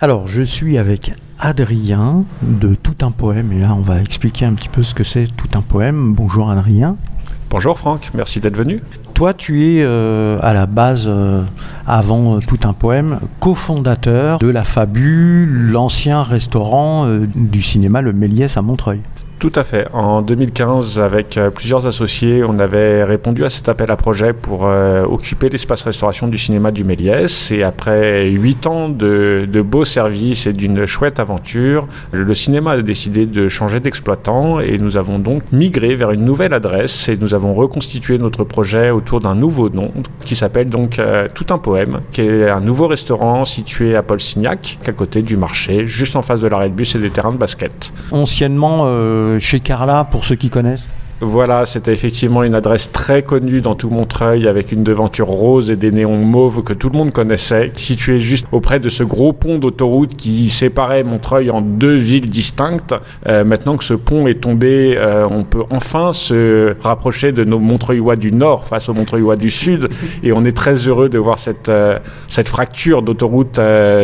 Alors, je suis avec Adrien de Tout un poème, et là, on va expliquer un petit peu ce que c'est Tout un poème. Bonjour Adrien. Bonjour Franck, merci d'être venu. Toi, tu es euh, à la base, euh, avant euh, tout un poème, cofondateur de la Fabu, l'ancien restaurant du cinéma Le Méliès à Montreuil. Tout à fait. En 2015, avec euh, plusieurs associés, on avait répondu à cet appel à projet pour euh, occuper l'espace restauration du cinéma du Méliès. Et après huit ans de, beaux services et d'une chouette aventure, le cinéma a décidé de changer d'exploitant et nous avons donc migré vers une nouvelle adresse et nous avons reconstitué notre projet autour d'un nouveau nom qui s'appelle donc euh, Tout un poème, qui est un nouveau restaurant situé à Paul Signac, à côté du marché, juste en face de l'arrêt de bus et des terrains de basket. Anciennement, chez Carla, pour ceux qui connaissent? Voilà, c'était effectivement une adresse très connue dans tout Montreuil avec une devanture rose et des néons mauves que tout le monde connaissait, située juste auprès de ce gros pont d'autoroute qui séparait Montreuil en deux villes distinctes. Euh, maintenant que ce pont est tombé, euh, on peut enfin se rapprocher de nos Montreuillois du Nord face aux Montreuillois du Sud et on est très heureux de voir cette, euh, cette fracture d'autoroute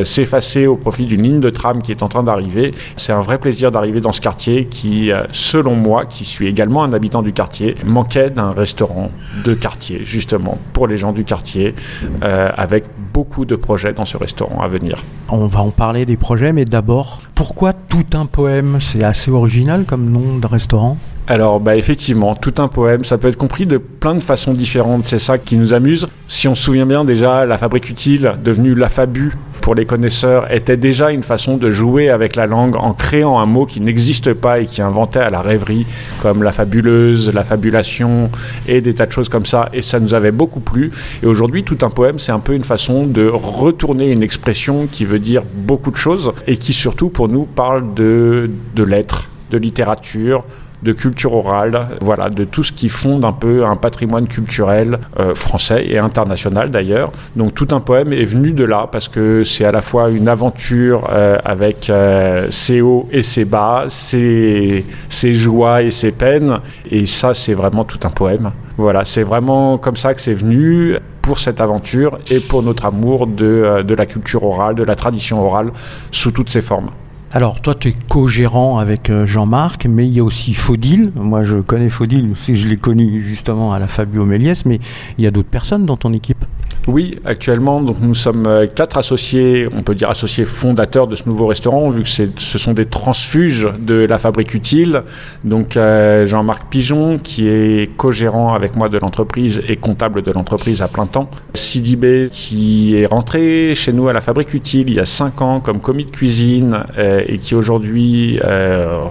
s'effacer au profit d'une ligne de tram qui est en train d'arriver. C'est un vrai plaisir d'arriver dans ce quartier qui, selon moi, qui suis également un du quartier manquait d'un restaurant de quartier, justement, pour les gens du quartier, euh, avec beaucoup de projets dans ce restaurant à venir. On va en parler des projets, mais d'abord, pourquoi tout un poème? C'est assez original comme nom de restaurant alors, bah, effectivement, tout un poème, ça peut être compris de plein de façons différentes. C'est ça qui nous amuse. Si on se souvient bien, déjà, la fabrique utile, devenue la Fabu pour les connaisseurs, était déjà une façon de jouer avec la langue en créant un mot qui n'existe pas et qui inventait à la rêverie, comme la fabuleuse, la fabulation et des tas de choses comme ça. Et ça nous avait beaucoup plu. Et aujourd'hui, tout un poème, c'est un peu une façon de retourner une expression qui veut dire beaucoup de choses et qui surtout, pour nous, parle de, de l'être, de littérature, de culture orale, voilà, de tout ce qui fonde un peu un patrimoine culturel euh, français et international d'ailleurs. Donc tout un poème est venu de là parce que c'est à la fois une aventure euh, avec euh, ses hauts et ses bas, ses, ses joies et ses peines, et ça c'est vraiment tout un poème. Voilà, c'est vraiment comme ça que c'est venu pour cette aventure et pour notre amour de, de la culture orale, de la tradition orale sous toutes ses formes. Alors, toi, tu es co-gérant avec euh, Jean-Marc, mais il y a aussi Faudil. Moi, je connais Faudil, je l'ai connu justement à la Fabio Méliès, mais il y a d'autres personnes dans ton équipe? Oui, actuellement, donc nous sommes euh, quatre associés, on peut dire associés fondateurs de ce nouveau restaurant, vu que ce sont des transfuges de la fabrique utile. Donc euh, Jean-Marc Pigeon, qui est co-gérant avec moi de l'entreprise et comptable de l'entreprise à plein temps. Sidibé, qui est rentré chez nous à la fabrique utile il y a cinq ans comme commis de cuisine euh, et qui aujourd'hui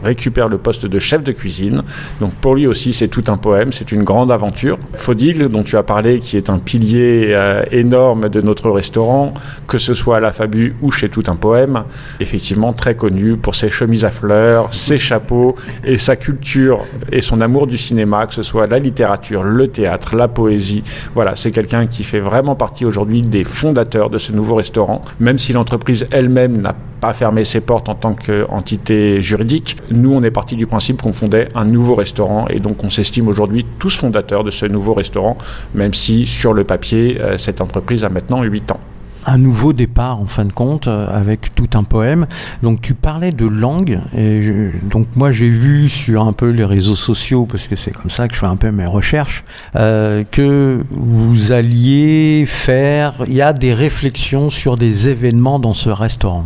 récupère le poste de chef de cuisine. Donc pour lui aussi, c'est tout un poème, c'est une grande aventure. Faudil, dont tu as parlé, qui est un pilier énorme de notre restaurant, que ce soit à la Fabu ou chez Tout un Poème. Effectivement, très connu pour ses chemises à fleurs, ses chapeaux et sa culture et son amour du cinéma, que ce soit la littérature, le théâtre, la poésie. Voilà, c'est quelqu'un qui fait vraiment partie aujourd'hui des fondateurs de ce nouveau restaurant, même si l'entreprise elle-même n'a pas fermé ses portes en tant qu'entité juridique. Nous, on est parti du principe qu'on fondait un nouveau restaurant et donc on s'estime aujourd'hui tous fondateurs de ce nouveau restaurant, même si sur le papier, euh, cette entreprise a maintenant 8 ans un nouveau départ en fin de compte euh, avec tout un poème. Donc tu parlais de langue et donc moi j'ai vu sur un peu les réseaux sociaux parce que c'est comme ça que je fais un peu mes recherches euh, que vous alliez faire. Il y a des réflexions sur des événements dans ce restaurant.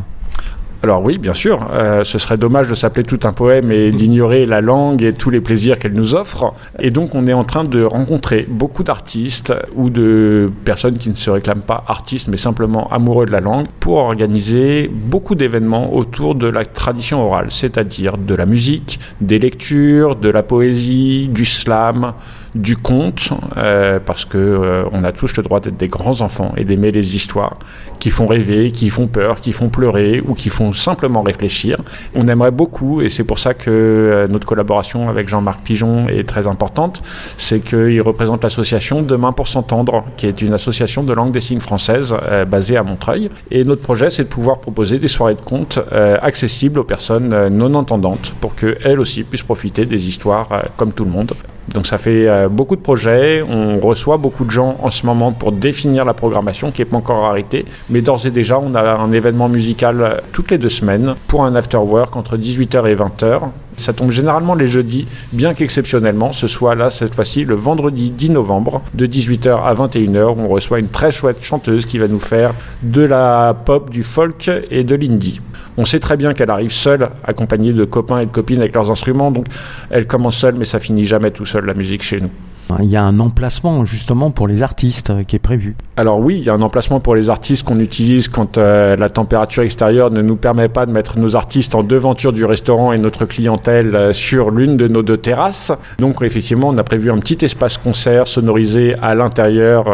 Alors oui, bien sûr, euh, ce serait dommage de s'appeler tout un poème et d'ignorer la langue et tous les plaisirs qu'elle nous offre. Et donc on est en train de rencontrer beaucoup d'artistes ou de personnes qui ne se réclament pas artistes mais simplement amoureux de la langue pour organiser beaucoup d'événements autour de la tradition orale, c'est-à-dire de la musique, des lectures, de la poésie, du slam, du conte, euh, parce que euh, on a tous le droit d'être des grands enfants et d'aimer les histoires qui font rêver, qui font peur, qui font pleurer ou qui font simplement réfléchir. On aimerait beaucoup, et c'est pour ça que euh, notre collaboration avec Jean-Marc Pigeon est très importante, c'est qu'il représente l'association Demain pour s'entendre, qui est une association de langue des signes française euh, basée à Montreuil. Et notre projet, c'est de pouvoir proposer des soirées de contes euh, accessibles aux personnes non entendantes pour qu'elles aussi puissent profiter des histoires comme tout le monde. Donc ça fait euh, beaucoup de projets, on reçoit beaucoup de gens en ce moment pour définir la programmation qui n'est pas encore arrêtée, mais d'ores et déjà on a un événement musical euh, toutes les deux semaines pour un after work entre 18h et 20h. Ça tombe généralement les jeudis, bien qu'exceptionnellement, ce soit là cette fois-ci le vendredi 10 novembre de 18h à 21h où on reçoit une très chouette chanteuse qui va nous faire de la pop, du folk et de l'indie. On sait très bien qu'elle arrive seule, accompagnée de copains et de copines avec leurs instruments, donc elle commence seule mais ça finit jamais tout seul la musique chez nous. Il y a un emplacement justement pour les artistes euh, qui est prévu. Alors oui, il y a un emplacement pour les artistes qu'on utilise quand euh, la température extérieure ne nous permet pas de mettre nos artistes en devanture du restaurant et notre clientèle euh, sur l'une de nos deux terrasses. Donc effectivement, on a prévu un petit espace concert sonorisé à l'intérieur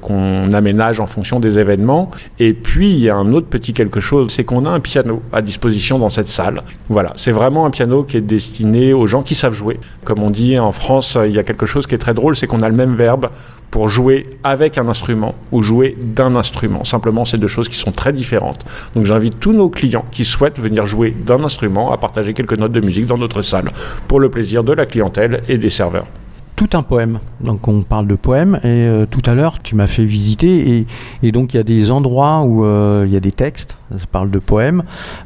qu'on aménage en fonction des événements. Et puis il y a un autre petit quelque chose, c'est qu'on a un piano à disposition dans cette salle. Voilà, c'est vraiment un piano qui est destiné aux gens qui savent jouer. Comme on dit en France, il y a quelque chose qui très drôle, c'est qu'on a le même verbe pour jouer avec un instrument ou jouer d'un instrument. Simplement, c'est deux choses qui sont très différentes. Donc j'invite tous nos clients qui souhaitent venir jouer d'un instrument à partager quelques notes de musique dans notre salle pour le plaisir de la clientèle et des serveurs tout un poème. Donc on parle de poème et euh, tout à l'heure tu m'as fait visiter et, donc il y a des endroits où euh, il y a des textes, ça parle de poèmes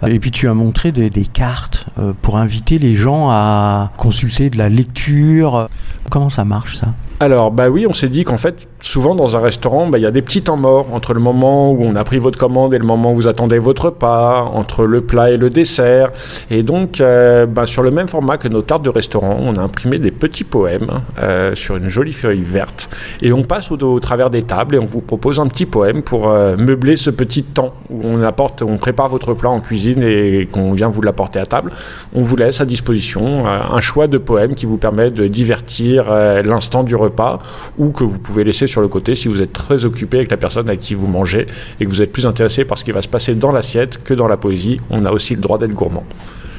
et puis tu as montré des, cartes euh, pour inviter les gens à consulter de la lecture. Comment ça marche ça? Alors, bah oui, on s'est dit qu'en fait, souvent dans un restaurant, bah, il y a des petits temps morts entre le moment où on a pris votre commande et le moment où vous attendez votre repas, entre le plat et le dessert. Et donc, euh, bah, sur le même format que nos cartes de restaurant, on a imprimé des petits poèmes euh, sur une jolie feuille verte. Et on passe au, travers des tables et on vous propose un petit poème pour euh, meubler ce petit temps où on apporte, on prépare votre plat en cuisine et qu'on vient vous l'apporter à table. On vous laisse à disposition un choix de poèmes qui vous permet de divertir l'instant du repas pas ou que vous pouvez laisser sur le côté si vous êtes très occupé avec la personne avec qui vous mangez et que vous êtes plus intéressé par ce qui va se passer dans l'assiette que dans la poésie. On a aussi le droit d'être gourmand.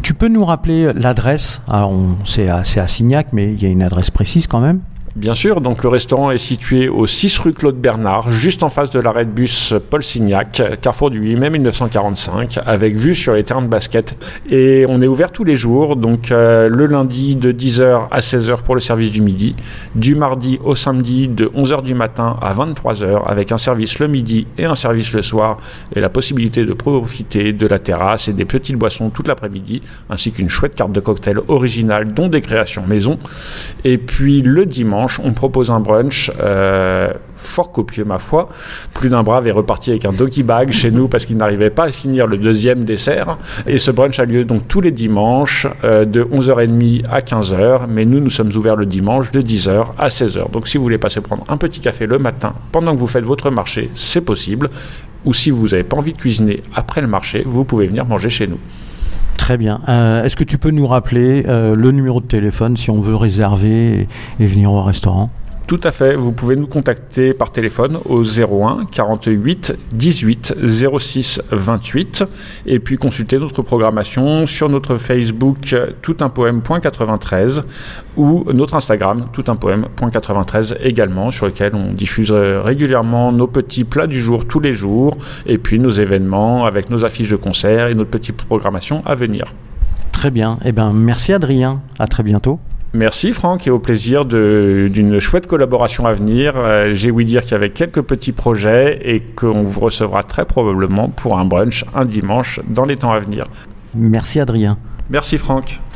Tu peux nous rappeler l'adresse? C'est à, à Signac, mais il y a une adresse précise quand même Bien sûr, donc le restaurant est situé au 6 rue Claude Bernard, juste en face de l'arrêt de bus Paul Signac, carrefour du 8 mai 1945, avec vue sur les terrains de basket. Et on est ouvert tous les jours, donc euh, le lundi de 10h à 16h pour le service du midi, du mardi au samedi de 11h du matin à 23h, avec un service le midi et un service le soir, et la possibilité de profiter de la terrasse et des petites boissons toute l'après-midi, ainsi qu'une chouette carte de cocktail originale, dont des créations maison. Et puis le dimanche, on propose un brunch euh, fort copieux, ma foi. Plus d'un brave est reparti avec un doggy bag chez nous parce qu'il n'arrivait pas à finir le deuxième dessert. Et ce brunch a lieu donc tous les dimanches euh, de 11h30 à 15h. Mais nous, nous sommes ouverts le dimanche de 10h à 16h. Donc si vous voulez passer prendre un petit café le matin pendant que vous faites votre marché, c'est possible. Ou si vous n'avez pas envie de cuisiner après le marché, vous pouvez venir manger chez nous. Très bien. Euh, est-ce que tu peux nous rappeler euh, le numéro de téléphone si on veut réserver et venir au restaurant? Tout à fait. Vous pouvez nous contacter par téléphone au 01 48 18 06 28 et puis consulter notre programmation sur notre Facebook toutunpoème.93 ou notre Instagram toutunpoème.93 également sur lequel on diffuse régulièrement nos petits plats du jour tous les jours et puis nos événements avec nos affiches de concert et notre petite programmation à venir. Très bien. Eh ben, merci Adrien. À très bientôt. Merci Franck et au plaisir d'une chouette collaboration à venir. Euh, j'ai ouï dire qu'il y avait quelques petits projets et qu'on vous recevra très probablement pour un brunch un dimanche dans les temps à venir. Merci Adrien. Merci Franck.